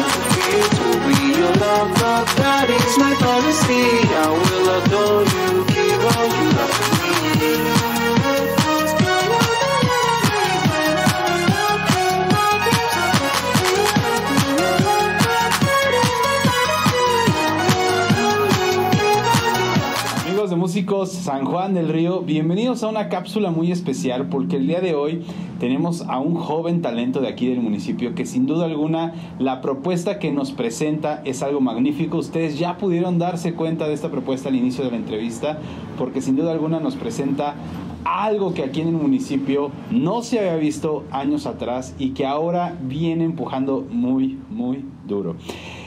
are to be your lover. That is my fantasy. I will adore you, San Juan del Río, bienvenidos a una cápsula muy especial porque el día de hoy tenemos a un joven talento de aquí del municipio que sin duda alguna la propuesta que nos presenta es algo magnífico. Ustedes ya pudieron darse cuenta de esta propuesta al inicio de la entrevista porque sin duda alguna nos presenta algo que aquí en el municipio no se había visto años atrás y que ahora viene empujando muy, muy duro.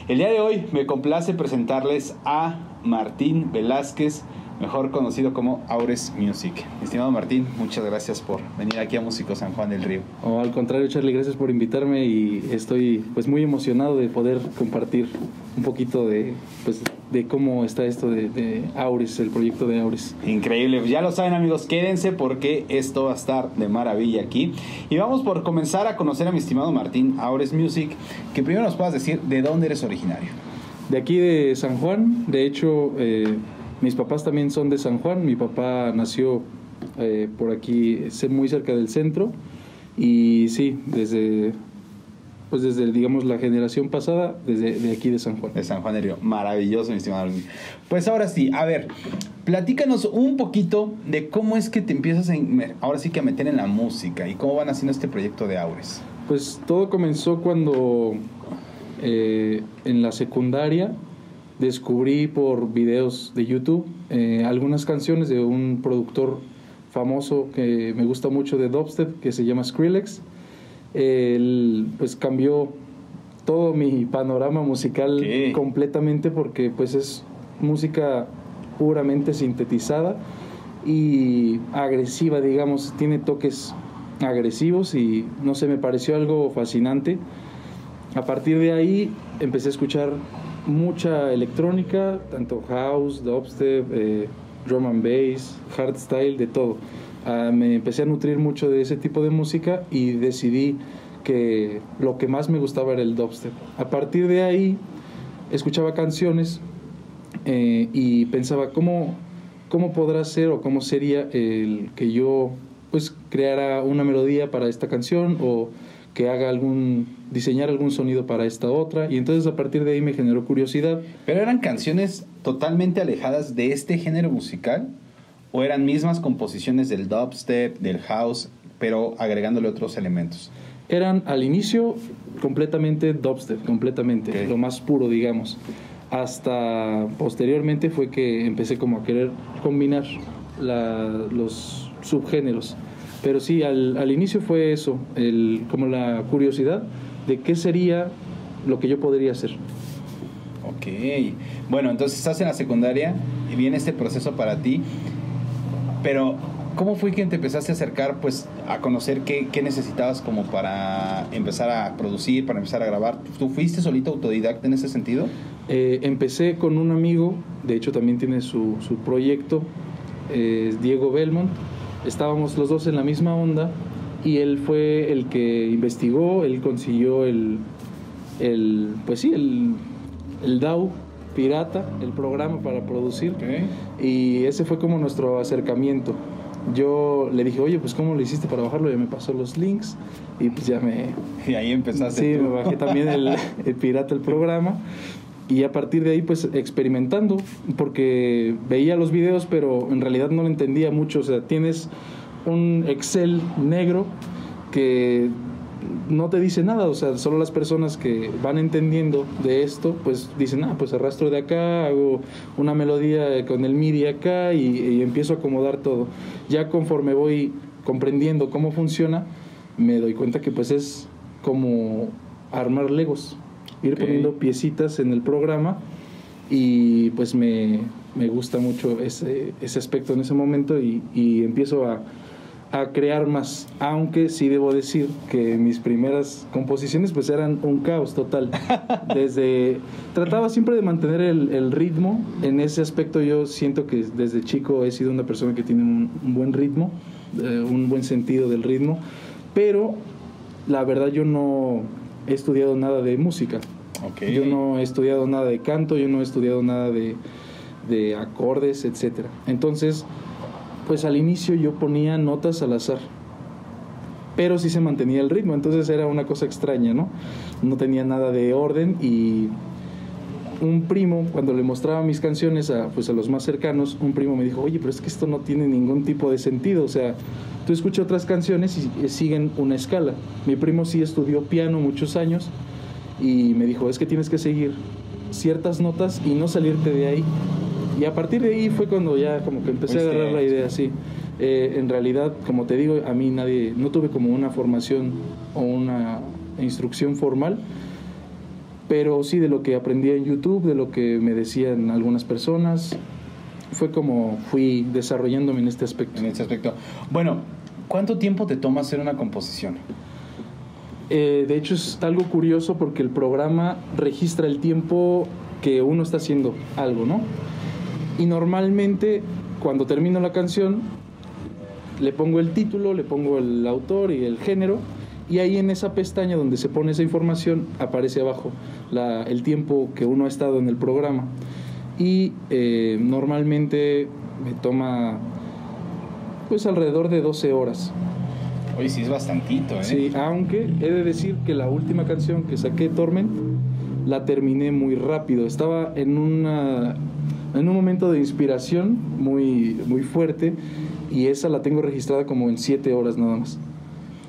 El día de hoy me complace presentarles a Martín Velázquez, mejor conocido como Aures Music. Estimado Martín, muchas gracias por venir aquí a Músico San Juan del Río. O al contrario, Charlie, gracias por invitarme y estoy pues muy emocionado de poder compartir un poquito de pues de cómo está esto de, de Aures, el proyecto de Aures. Increíble, ya lo saben amigos, quédense porque esto va a estar de maravilla aquí. Y vamos por comenzar a conocer a mi estimado Martín Aures Music, que primero nos puedas decir de dónde eres originario. De aquí de San Juan, de hecho, eh, mis papás también son de San Juan. Mi papá nació eh, por aquí, muy cerca del centro. Y sí, desde, pues desde, digamos, la generación pasada, desde de aquí de San Juan. De San Juan del Río. Maravilloso, mi estimado. Pues ahora sí, a ver, platícanos un poquito de cómo es que te empiezas a, ahora sí que a meter en la música y cómo van haciendo este proyecto de Aures. Pues todo comenzó cuando eh, en la secundaria descubrí por videos de YouTube eh, algunas canciones de un productor famoso que me gusta mucho de dubstep que se llama Skrillex. Él pues cambió todo mi panorama musical completamente porque pues es música puramente sintetizada y agresiva, digamos, tiene toques agresivos y no sé, me pareció algo fascinante. A partir de ahí empecé a escuchar mucha electrónica, tanto house, dubstep, eh, drum and bass, hardstyle, de todo. Ah, me empecé a nutrir mucho de ese tipo de música y decidí que lo que más me gustaba era el dubstep. A partir de ahí escuchaba canciones eh, y pensaba cómo, cómo podrá ser o cómo sería el que yo pues creara una melodía para esta canción o que haga algún diseñar algún sonido para esta otra. Y entonces a partir de ahí me generó curiosidad. ¿Pero eran canciones totalmente alejadas de este género musical? ¿O eran mismas composiciones del dubstep, del house, pero agregándole otros elementos? eran al inicio completamente dubstep completamente lo más puro digamos. Hasta posteriormente fue que empecé como a querer combinar la- los subgéneros pero sí al, al inicio fue eso el, como la curiosidad de qué sería lo que yo podría hacer Ok. Bueno, entonces estás en la secundaria y viene este proceso para ti. Pero, ¿cómo fue que te empezaste a acercar pues a conocer qué, qué necesitabas como para empezar a producir, para empezar a grabar? ¿Tú fuiste solito autodidacta en ese sentido? Eh, empecé con un amigo, de hecho también tiene su, su proyecto, eh, Diego Belmont. Estábamos los dos en la misma onda y él fue el que investigó, él consiguió el, el pues sí, el, el DAW pirata, el programa para producir. Y ese fue como nuestro acercamiento. Yo le dije, oye, pues ¿cómo lo hiciste para bajarlo? Ya me pasó los links y pues ya me, Y ahí empezaste. Sí, tú. me bajé también el, el pirata el programa y a partir de ahí pues experimentando porque veía los videos pero en realidad no lo entendía mucho, o sea, tienes un Excel negro que no te dice nada, o sea, solo las personas que van entendiendo de esto, pues dicen, ah, pues arrastro de acá, hago una melodía con el MIDI acá y, y empiezo a acomodar todo. Ya conforme voy comprendiendo cómo funciona, me doy cuenta que pues es como armar legos, ir poniendo piecitas en el programa y pues me, me gusta mucho ese, ese aspecto en ese momento y, y empiezo a, a crear más, aunque sí debo decir que mis primeras composiciones pues eran un caos total. Desde trataba siempre de mantener el, el ritmo, en ese aspecto yo siento que desde chico he sido una persona que tiene un, un buen ritmo, eh, un buen sentido del ritmo, pero la verdad yo no he estudiado nada de música. Ok. Yo no he estudiado nada de canto, yo no he estudiado nada de, de acordes, etc. Entonces, pues al inicio yo ponía notas al azar, pero sí se mantenía el ritmo, entonces era una cosa extraña, ¿no? No tenía nada de orden y un primo, cuando le mostraba mis canciones a, pues a los más cercanos, un primo me dijo, oye, pero es que esto no tiene ningún tipo de sentido, o sea, tú escuchas otras canciones y, y siguen una escala. Mi primo sí estudió piano muchos años y me dijo, es que tienes que seguir ciertas notas y no salirte de ahí. Y a partir de ahí fue cuando ya como que empecé a agarrar la idea, sí. Eh, en realidad, como te digo, a mí nadie, no tuve como una formación o una instrucción formal, pero sí de lo que aprendí en YouTube, de lo que me decían algunas personas, fue como fui desarrollándome en este aspecto. En este aspecto. Bueno, ¿cuánto tiempo te toma hacer una composición? Eh, de hecho es algo curioso porque el programa registra el tiempo que uno está haciendo algo, ¿no? Y normalmente cuando termino la canción le pongo el título, le pongo el autor y el género y ahí en esa pestaña donde se pone esa información aparece abajo el tiempo que uno ha estado en el programa. Y eh, normalmente me toma pues alrededor de 12 horas. Oye, sí es bastantito, ¿eh? Sí, aunque he de decir que la última canción que saqué, Torment, la terminé muy rápido. Estaba en una en un momento de inspiración muy muy fuerte y esa la tengo registrada como en siete horas nada más.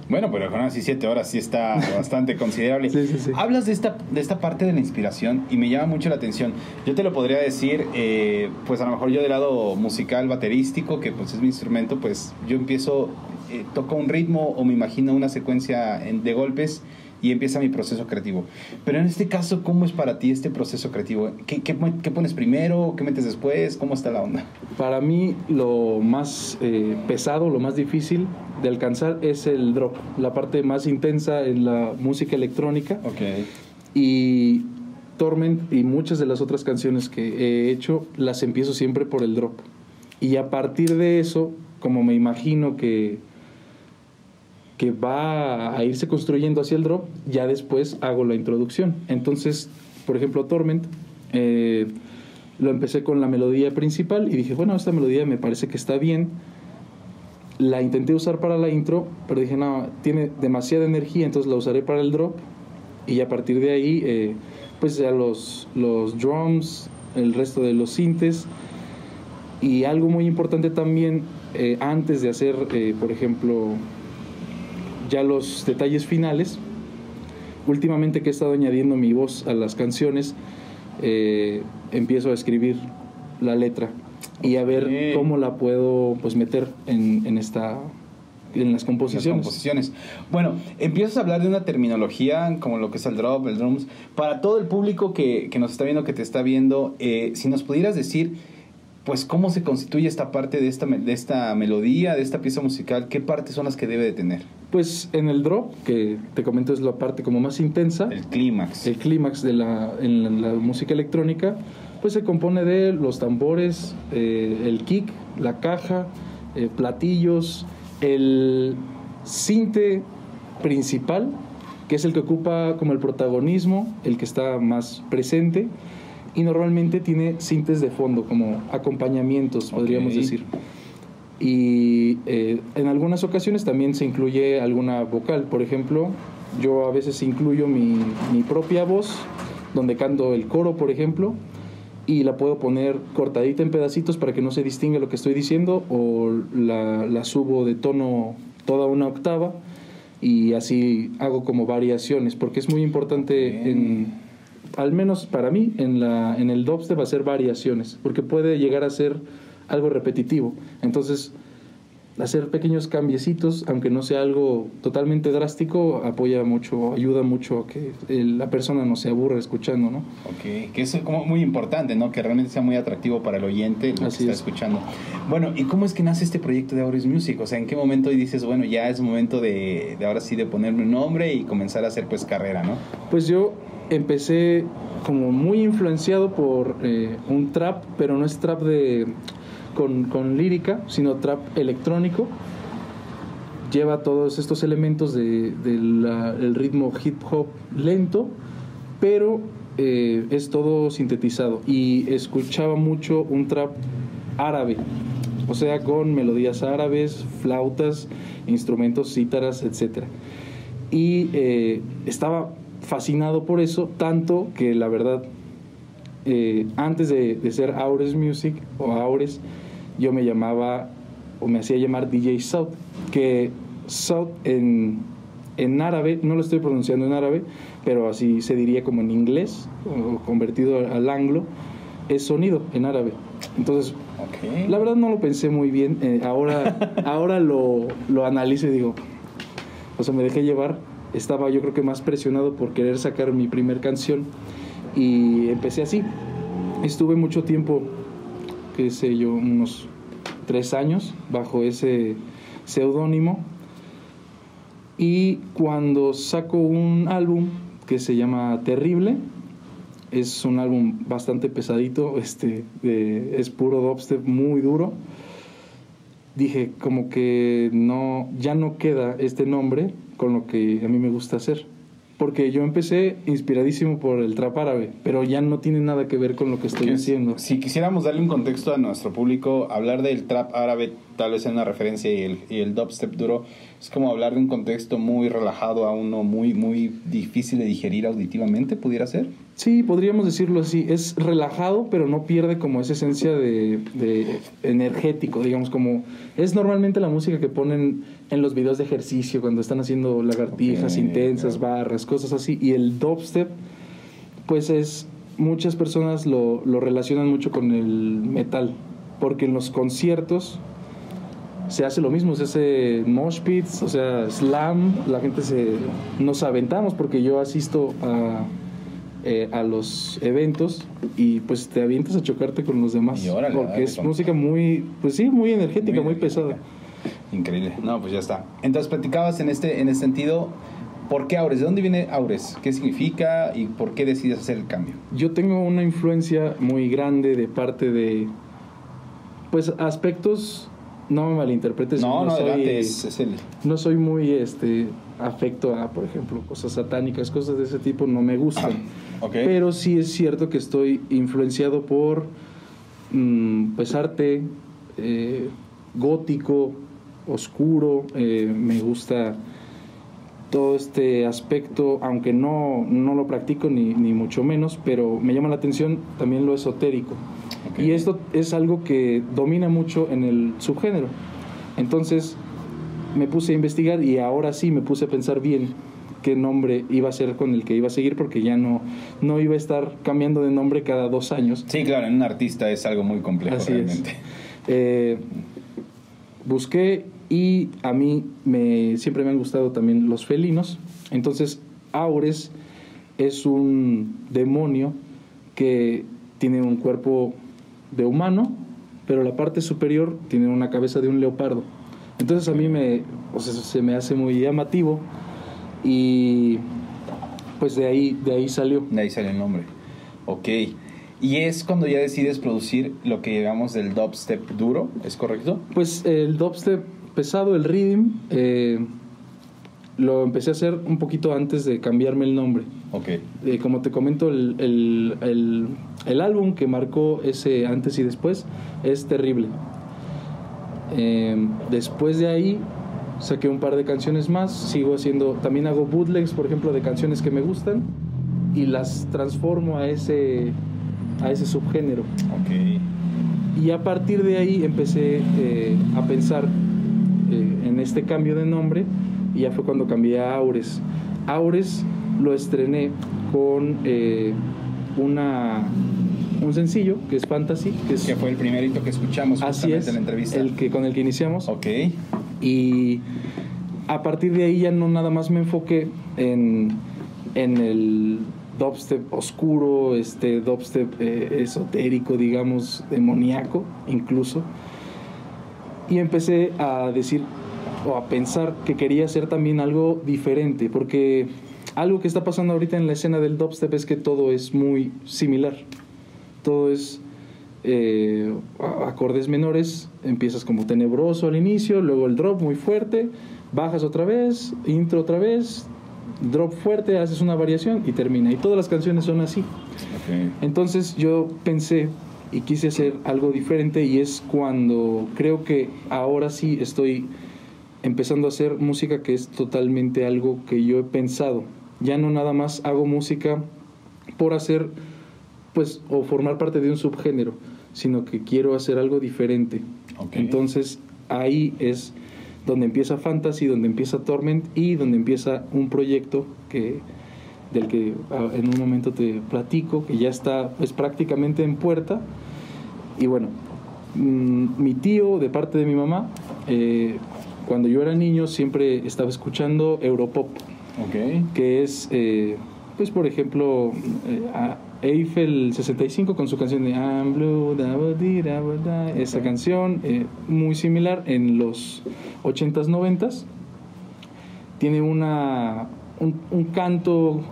Bueno, pero con así siete horas sí está bastante considerable. Sí, sí, sí. Hablas de esta, de esta parte de la inspiración y me llama mucho la atención. Yo te lo podría decir, eh, pues a lo mejor yo del lado musical, baterístico, que pues es mi instrumento, pues yo empiezo, eh, toco un ritmo o me imagino una secuencia en- de golpes y empieza mi proceso creativo. Pero en este caso, ¿cómo es para ti este proceso creativo? ¿Qué, qué, qué pones primero? ¿Qué metes después? ¿Cómo está la onda? Para mí lo más eh, pesado, lo más difícil de alcanzar es el drop, la parte más intensa en la música electrónica. Ok. Y Torment y muchas de las otras canciones que he hecho las empiezo siempre por el drop. Y a partir de eso, como me imagino que, que va a irse construyendo hacia el drop, ya después hago la introducción. Entonces, por ejemplo, Torment, eh, lo empecé con la melodía principal y dije, bueno, esta melodía me parece que está bien. La intenté usar para la intro, pero dije, no, tiene demasiada energía, entonces la usaré para el drop y a partir de ahí eh, pues ya los, los drums, el resto de los sintes y algo muy importante también eh, antes de hacer por ejemplo ya los detalles finales últimamente que he estado añadiendo mi voz a las canciones eh, empiezo a escribir la letra y a ver cómo la puedo pues meter en, en esta en las Las composiciones composiciones. Bueno, empiezas a hablar de una terminología como lo que es el drop, el drums. Para todo el público que, que nos está viendo, que te está viendo, eh, si nos pudieras decir, pues, cómo se constituye esta parte de esta, de esta melodía, de esta pieza musical, qué partes son las que debe de tener. Pues en el drop, que te comento es la parte como más intensa, El clímax. el clímax de la, en la, la música electrónica, pues se compone de los tambores, eh, el kick, la caja, eh, platillos, el cinte principal, que es el que ocupa como el protagonismo, el que está más presente, y normalmente tiene cintes de fondo, como acompañamientos, podríamos Ok. decir. Y eh, en algunas ocasiones también se incluye alguna vocal. Por ejemplo, yo a veces incluyo mi, mi propia voz, donde canto el coro, por ejemplo, y la puedo poner cortadita en pedacitos para que no se distinga lo que estoy diciendo, o la, la subo de tono toda una octava, y así hago como variaciones, porque es muy importante en, al menos para mí, en, la, en el dubstep hacer variaciones, porque puede llegar a ser algo repetitivo. Entonces, hacer pequeños cambiecitos, aunque no sea algo totalmente drástico, apoya mucho, ayuda mucho a que la persona no se aburra escuchando, ¿no? Ok, que es como muy importante, ¿no? Que realmente sea muy atractivo para el oyente lo que está es. escuchando. Bueno, ¿y cómo es que nace este proyecto de Aures Music? O sea, ¿en qué momento dices, bueno, ya es momento de, de ahora sí de ponerme un nombre y comenzar a hacer pues carrera, ¿no? Pues yo empecé como muy influenciado por eh, un trap, pero no es trap de con, con lírica, sino trap electrónico. Lleva todos estos elementos de- del ritmo hip hop lento, pero eh, es todo sintetizado. Y escuchaba mucho un trap árabe, o sea, con melodías árabes, flautas, instrumentos, cítaras, etc. Y eh, estaba fascinado por eso, tanto que la verdad, eh, antes de, de ser Aures Music o Aures, yo me llamaba o me hacía llamar DJ South, que South en, en árabe, no lo estoy pronunciando en árabe, pero así se diría como en inglés, o convertido al, anglo, es sonido en árabe. Entonces, la verdad no lo pensé muy bien, eh, ahora, ahora lo, lo analizo y digo, o sea, me dejé llevar, estaba yo creo que más presionado por querer sacar mi primer canción y empecé así. Estuve mucho tiempo, qué sé yo, unos tres años bajo ese seudónimo y cuando saco un álbum que se llama Terrible, es un álbum bastante pesadito, este, de- es puro dubstep muy duro. Dije como que no, ya no queda este nombre con lo que a mí me gusta hacer. Porque yo empecé inspiradísimo por el trap árabe, pero ya no tiene nada que ver con lo que estoy haciendo. Si quisiéramos darle un contexto a nuestro público, hablar del trap árabe tal vez en una referencia y el, y el dubstep duro es como hablar de un contexto muy relajado a uno muy, muy difícil de digerir auditivamente, ¿pudiera ser? Sí, podríamos decirlo así. Es relajado, pero no pierde como esa esencia de, de energético, digamos, como es normalmente la música que ponen en los videos de ejercicio cuando están haciendo lagartijas Ok, intensas, barras, cosas así. Y el dubstep, pues es, muchas personas lo, lo relacionan mucho con el metal, porque en los conciertos se hace lo mismo, se hace mosh pits, o sea, slam, la gente se nos aventamos porque yo asisto a, eh, a los eventos y pues te avientas a chocarte con los demás Y órale, porque dale, es con- música muy, pues sí, muy energética, muy, pesada. Increíble. No, pues ya está. Entonces platicabas en este, en este sentido, ¿por qué Aures? ¿De dónde viene Aures? ¿Qué significa y por qué decides hacer el cambio? Yo tengo una influencia muy grande de parte de, pues aspectos, no me malinterpretes, No, no, soy- adelante, es, es el... no soy muy este afecto a, por ejemplo, cosas satánicas, cosas de ese tipo no me gustan. Ok. Pero sí es cierto que estoy influenciado por mm, pues arte eh, gótico, oscuro, eh, me gusta todo este aspecto, aunque no, no lo practico ni, ni mucho menos, pero me llama la atención también lo esotérico. Y esto es algo que domina mucho en el subgénero. Entonces me puse a investigar y ahora sí me puse a pensar bien qué nombre iba a ser con el que iba a seguir porque ya no, no iba a estar cambiando de nombre cada dos años. Sí, claro, en un artista es algo muy complejo Así es. realmente. Eh, busqué y a mí me, siempre me han gustado también los felinos. Entonces, Aures es un demonio que tiene un cuerpo de humano, pero la parte superior tiene una cabeza de un leopardo. Entonces a mí me, o sea, se me hace muy llamativo y pues de ahí, de ahí salió. De ahí sale el nombre. Ok. Y es cuando ya decides producir lo que llamamos del dubstep duro, ¿es correcto? Pues el dubstep pesado, el rhythm, eh, lo empecé a hacer un poquito antes de cambiarme el nombre. Ok. Eh, como te comento, el, el- el- el álbum que marcó ese antes y después es terrible. Eh, después de ahí saqué un par de canciones más, sigo haciendo, también hago bootlegs, por ejemplo, de canciones que me gustan y las transformo a ese, a ese subgénero. Ok. Y a partir de ahí empecé eh, a pensar eh, en este cambio de nombre y ya fue cuando cambié a Aures. Aures lo estrené con eh, una, un sencillo que es Fantasy, que es Que fue el primerito que escuchamos así es, en la entrevista. el que con el que iniciamos. Ok. Y a partir de ahí ya no nada más me enfoqué en, en el dubstep oscuro, este dubstep eh, esotérico, digamos, demoníaco incluso. Y empecé a decir o a pensar que quería hacer también algo diferente, porque algo que está pasando ahorita en la escena del dubstep es que todo es muy similar. Todo es eh, acordes menores, empiezas como tenebroso al inicio, luego el drop muy fuerte, bajas otra vez, intro otra vez, drop fuerte, haces una variación y termina. Y todas las canciones son así. Entonces yo pensé y quise hacer algo diferente y es cuando creo que ahora sí estoy empezando a hacer música que es totalmente algo que yo he pensado. Ya no nada más hago música por hacer pues o formar parte de un subgénero, sino que quiero hacer algo diferente. Ok. Entonces ahí es donde empieza Fantasy, donde empieza Torment y donde empieza un proyecto que del que ah, en un momento te platico, que ya está pues prácticamente en puerta. Y bueno, mm, mi tío de parte de mi mamá, eh, cuando yo era niño siempre estaba escuchando Europop, Ok. que es, eh, pues por ejemplo, eh, a- Eiffel 65 con su canción de I'm Blue, da, da, da. esa canción eh, muy similar en los 80s, 90s. Tiene una, un, un canto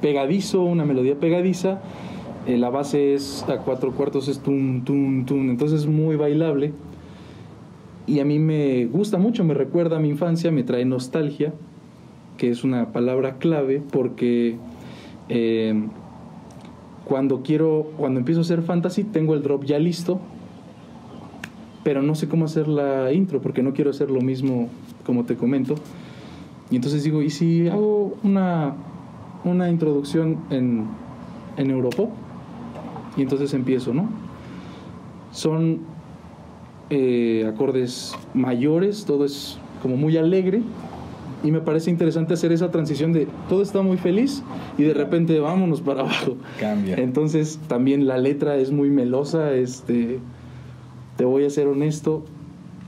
pegadizo, una melodía pegadiza. eh, la base es a cuatro cuartos, es tum, tum, tum. Entonces es muy bailable. Y a mí me gusta mucho, me recuerda a mi infancia, me trae nostalgia, que es una palabra clave porque eh, cuando quiero, cuando empiezo a hacer fantasy, tengo el drop ya listo, pero no sé cómo hacer la intro porque no quiero hacer lo mismo como te comento. Y entonces digo, ¿y si hago una, una introducción en, en Europop? Y entonces empiezo, ¿no? Son eh, acordes mayores, todo es como muy alegre. Y me parece interesante hacer esa transición de todo está muy feliz y de repente vámonos para abajo. Cambia. Entonces también la letra es muy melosa, este, te voy a ser honesto,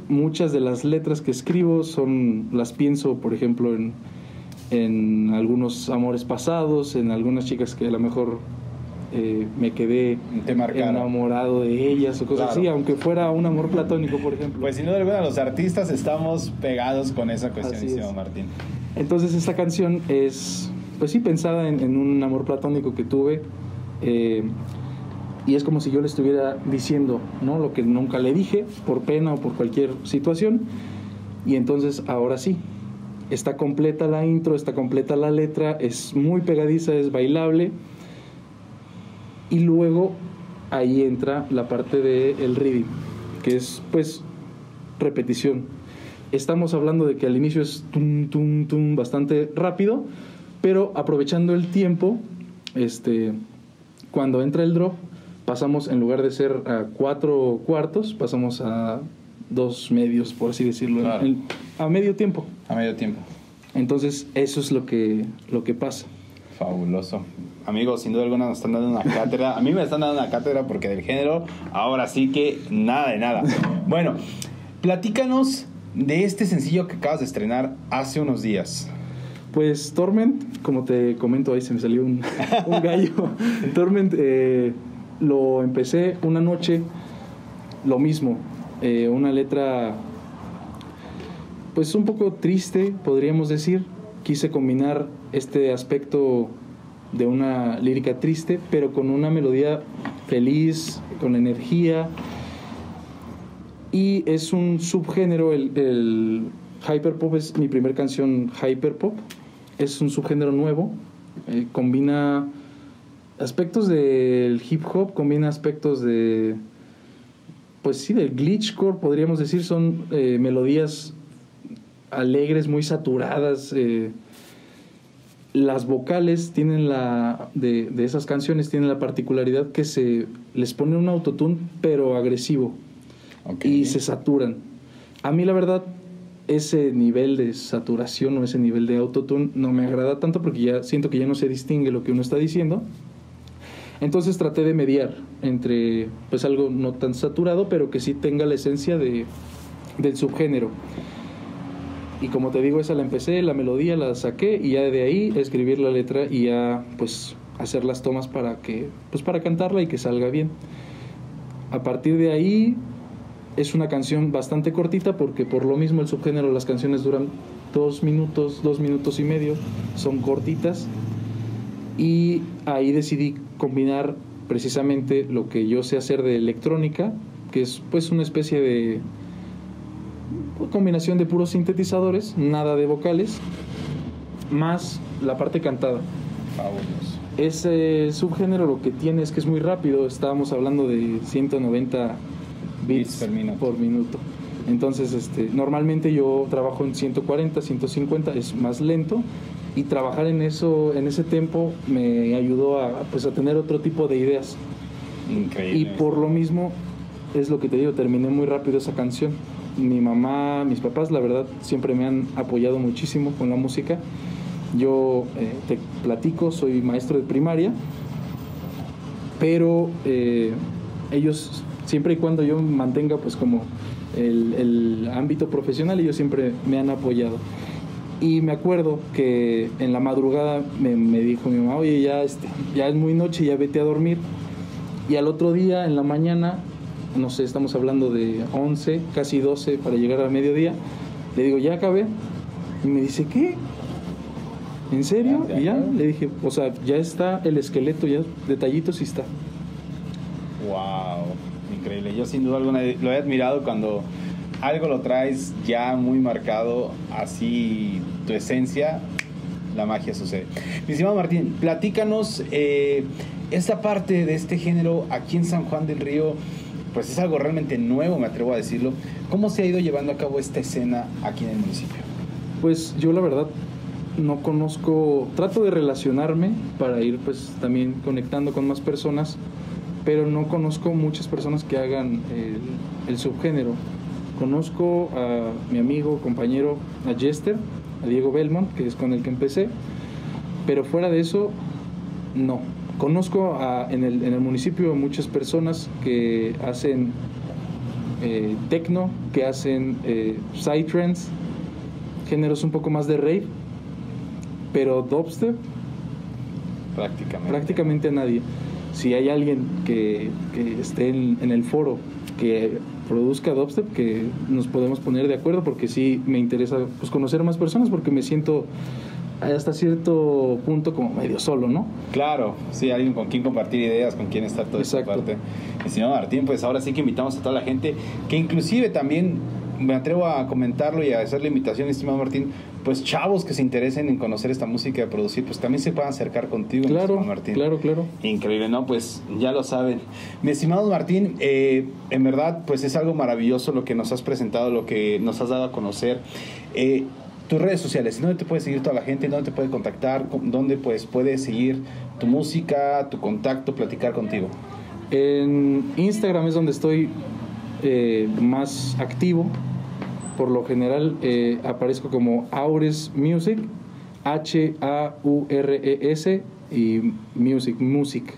muchas de las letras que escribo son, las pienso, por ejemplo, en, en algunos amores pasados, en algunas chicas que a lo mejor eh, me quedé enamorado de ellas o cosas Claro. así, aunque fuera un amor platónico, por ejemplo. Pues sin duda alguna los artistas estamos pegados con esa cuestión, es. Martín. Entonces esta canción es, pues sí, pensada en, en un amor platónico que tuve. eh, y es como si yo le estuviera diciendo, ¿no? Lo que nunca le dije, por pena o por cualquier situación. Y entonces ahora sí, está completa la intro, está completa la letra, es muy pegadiza, es bailable. Y luego ahí entra la parte del rhythm, que es pues repetición. Estamos hablando de que al inicio es tum, tum, tum, bastante rápido, pero aprovechando el tiempo, este, cuando entra el drop, pasamos en lugar de ser a cuatro cuartos, pasamos a dos medios, por así decirlo, Claro. en- a medio tiempo. A medio tiempo. Entonces, eso es lo que, lo que pasa. Fabuloso. Amigos, sin duda alguna nos están dando una cátedra. A mí me están dando una cátedra porque del género, ahora sí que nada de nada. Bueno, platícanos de este sencillo que acabas de estrenar hace unos días. Pues Torment, como te comento, ahí se me salió un, gallo. Torment eh, lo empecé una noche, lo mismo, eh, una letra pues un poco triste, podríamos decir. Quise combinar este aspecto de una lírica triste, pero con una melodía feliz, con energía. Y es un subgénero, el, el hyperpop es mi primer canción hyperpop. Es un subgénero nuevo. eh, combina aspectos del hip hop, combina aspectos de. Pues sí, del glitchcore, podríamos decir. Son eh, melodías alegres, muy saturadas. eh, las vocales tienen la. De, de esas canciones tienen la particularidad que se les pone un autotune, pero agresivo y se saturan. A mí la verdad ese nivel de saturación o ese nivel de autotune no me agrada tanto porque ya siento que ya no se distingue lo que uno está diciendo. Entonces traté de mediar entre pues algo no tan saturado, pero que sí tenga la esencia de, del subgénero. Y como te digo, esa la empecé, la melodía la saqué y ya de ahí escribir la letra y ya pues hacer las tomas para que pues para cantarla y que salga bien. A partir de ahí es una canción bastante cortita porque por lo mismo el subgénero las canciones duran dos minutos, dos minutos y medio, son cortitas y ahí decidí combinar precisamente lo que yo sé hacer de electrónica, que es pues una especie de combinación de puros sintetizadores, nada de vocales, más la parte cantada. Fabuloso. Ese subgénero lo que tiene es que es muy rápido, estábamos hablando de 190 bits, por minuto. por minuto. Entonces, este, normalmente yo trabajo en 140, 150, es más lento y trabajar en eso, en ese tiempo me ayudó a, pues, a tener otro tipo de ideas. Increíble. Y por lo mismo, es lo que te digo, terminé muy rápido esa canción. Mi mamá, mis papás, la verdad, siempre me han apoyado muchísimo con la música. Yo eh, te platico, soy maestro de primaria, pero eh, ellos, siempre y cuando yo mantenga pues como el, ámbito profesional, ellos siempre me han apoyado. Y me acuerdo que en la madrugada me, dijo mi mamá, oye, este, ya es muy noche, ya vete a dormir. Y al otro día, en la mañana, no sé, estamos hablando de 11, casi 12 para llegar al mediodía, le digo, ya acabé. Y me dice, ¿qué? ¿En serio? Y ya le dije, o sea, ya está el esqueleto, ya detallitos y está. Wow, increíble. Yo sin duda alguna lo he admirado cuando algo lo traes ya muy marcado, así tu esencia, la magia sucede. Mi estimado Martín, platícanos eh, esta parte de este género aquí en San Juan del Río. Pues es algo realmente nuevo, me atrevo a decirlo. ¿Cómo se ha ido llevando a cabo esta escena aquí en el municipio? Pues yo la verdad no conozco, trato de relacionarme para ir pues también conectando con más personas, pero no conozco muchas personas que hagan el, el subgénero. Conozco a mi amigo, compañero, a Jester, a Diego Belmont, que es con el que empecé, pero fuera de eso, no. Conozco a- en, el, en el municipio muchas personas que hacen eh, techno, que hacen eh, psytrance, géneros un poco más de rave, pero dubstep Prácticamente. prácticamente a nadie. Si hay alguien que, que esté en, en el foro que produzca dubstep, que nos podemos poner de acuerdo, porque sí me interesa pues, conocer más personas, porque me siento hasta cierto punto como medio solo, ¿no? Claro, sí, alguien con quien compartir ideas, con quien estar toda Exacto. parte. Estimado Martín, pues ahora sí que invitamos a toda la gente, que inclusive también me atrevo a comentarlo y a hacer la invitación, estimado Martín, pues chavos que se interesen en conocer esta música y producir, pues también se puedan acercar contigo, Claro, estimado Martín. claro, claro. Increíble, ¿no? Pues ya lo saben. Mi estimado Martín, eh, en verdad, pues es algo maravilloso lo que nos has presentado, lo que nos has dado a conocer. Eh, tus redes sociales, ¿dónde te puede seguir toda la gente? ¿Dónde te puede contactar? ¿Dónde pues puede seguir tu música, tu contacto, platicar contigo? En Instagram es donde estoy eh, más activo. Por lo general eh, aparezco como Aures Music, H-A-U-R-E-S y Music, Music.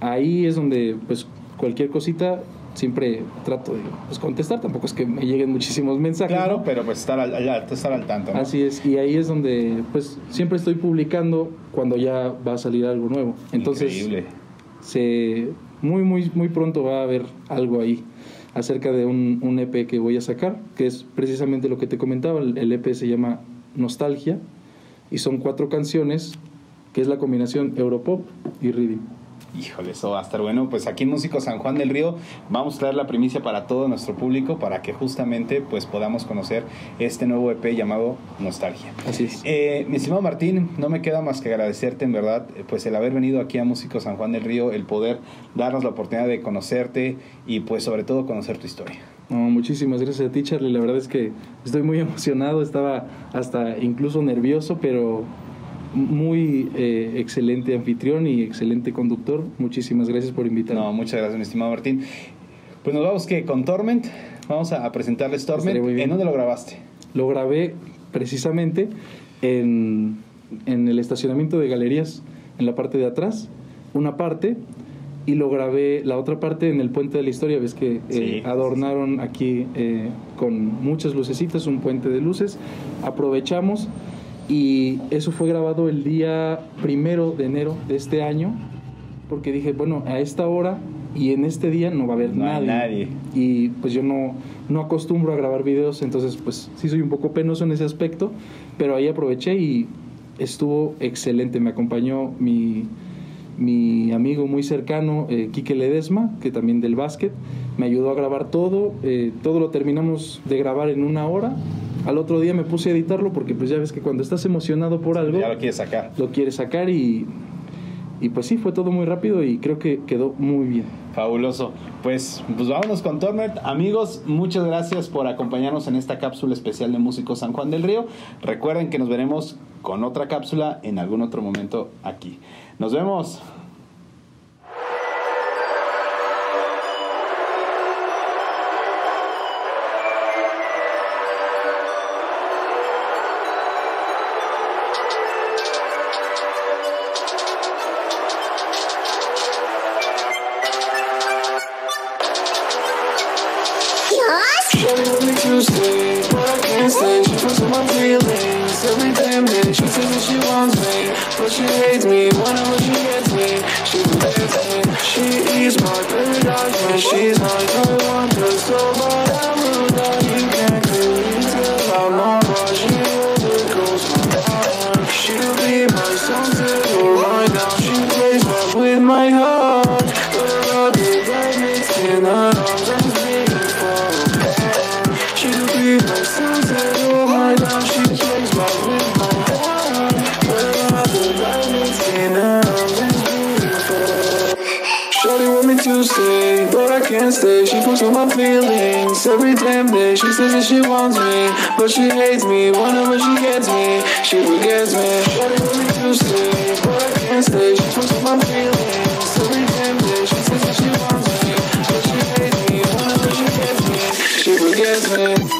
Ahí es donde pues cualquier cosita siempre trato de pues, contestar. Tampoco es que me lleguen muchísimos mensajes. Claro, ¿no? pero pues estar al, al- estar al tanto. ¿no? Así es, y ahí es donde pues siempre estoy publicando cuando ya va a salir algo nuevo. Entonces, Increíble. se muy muy muy pronto va a haber algo ahí acerca de un, un EP que voy a sacar que es precisamente lo que te comentaba el, el EP se llama Nostalgia y son cuatro canciones que es la combinación Europop y Rhythm Híjole, eso va a estar bueno. Pues aquí en Músico San Juan del Río vamos a traer la primicia para todo nuestro público para que justamente pues podamos conocer este nuevo EP llamado Nostalgia. así es Eh, mi estimado Martín, no me queda más que agradecerte en verdad, eh, pues el haber venido aquí a Músico San Juan del Río, el poder darnos la oportunidad de conocerte y pues sobre todo conocer tu historia. No, muchísimas gracias a ti Charlie la verdad es que estoy muy emocionado estaba hasta incluso nervioso pero muy eh, excelente anfitrión y excelente conductor muchísimas gracias por invitarme No, muchas gracias mi estimado Martín. Pues nos vamos que con Torment, vamos a, presentarles Torment. ¿En dónde lo grabaste? Lo grabé precisamente en, en el estacionamiento de galerías, en la parte de atrás. una parte y lo grabé la otra parte en el puente de la historia. Ves que eh, Sí. adornaron aquí eh, con muchas lucecitas, un puente de luces. Aprovechamos y eso fue grabado el día primero de enero de este año, porque dije, bueno, a esta hora y en este día no va a haber No nadie. Y pues yo no, no acostumbro a grabar videos, entonces pues sí soy un poco penoso en ese aspecto, pero ahí aproveché y estuvo excelente. Me acompañó mi, mi amigo muy cercano, eh, Quique Ledesma, que también del básquet, me ayudó a grabar todo, eh, todo lo terminamos de grabar en una hora. Al otro día me puse a editarlo porque pues ya ves que cuando estás emocionado por algo, Ya lo quieres sacar. lo quieres sacar y, y pues sí, fue todo muy rápido y creo que quedó muy bien. Fabuloso. Pues, pues vámonos con Torment. Amigos, muchas gracias por acompañarnos en esta cápsula especial de Músicos San Juan del Río. Recuerden que nos veremos con otra cápsula en algún otro momento aquí. Nos vemos. she's on on my feelings every damn day. She says that she wants me, but she hates me. Whenever she gets me, she forgets me. But I can't. She on my feelings every damn day. She says that she wants me, but she hates me. Whenever she gets me, she forgets me.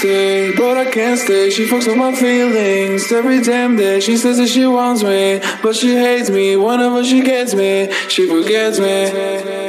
Stay, but I can't stay. She fucks with my feelings every damn day. She says that she wants me, but she hates me. Whenever she gets me, she forgets me.